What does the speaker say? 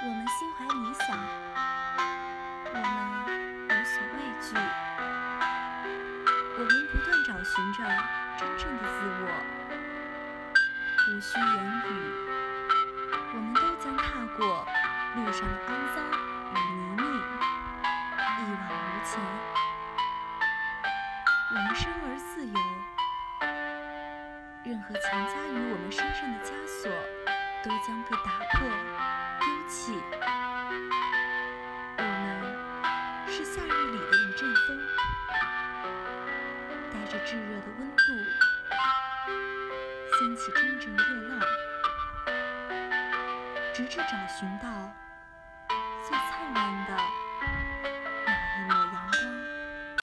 我们心怀理想，我们无所畏惧，我们不断找寻着真正的自我。无需言语，我们都将踏过路上的肮脏与泥泞，一往无前。我们生而自由，任何强加于我们身上的枷锁都将被打破、丢弃。我们是夏日里的一阵风，带着炙热的温度，掀起阵阵热浪，直至找寻到。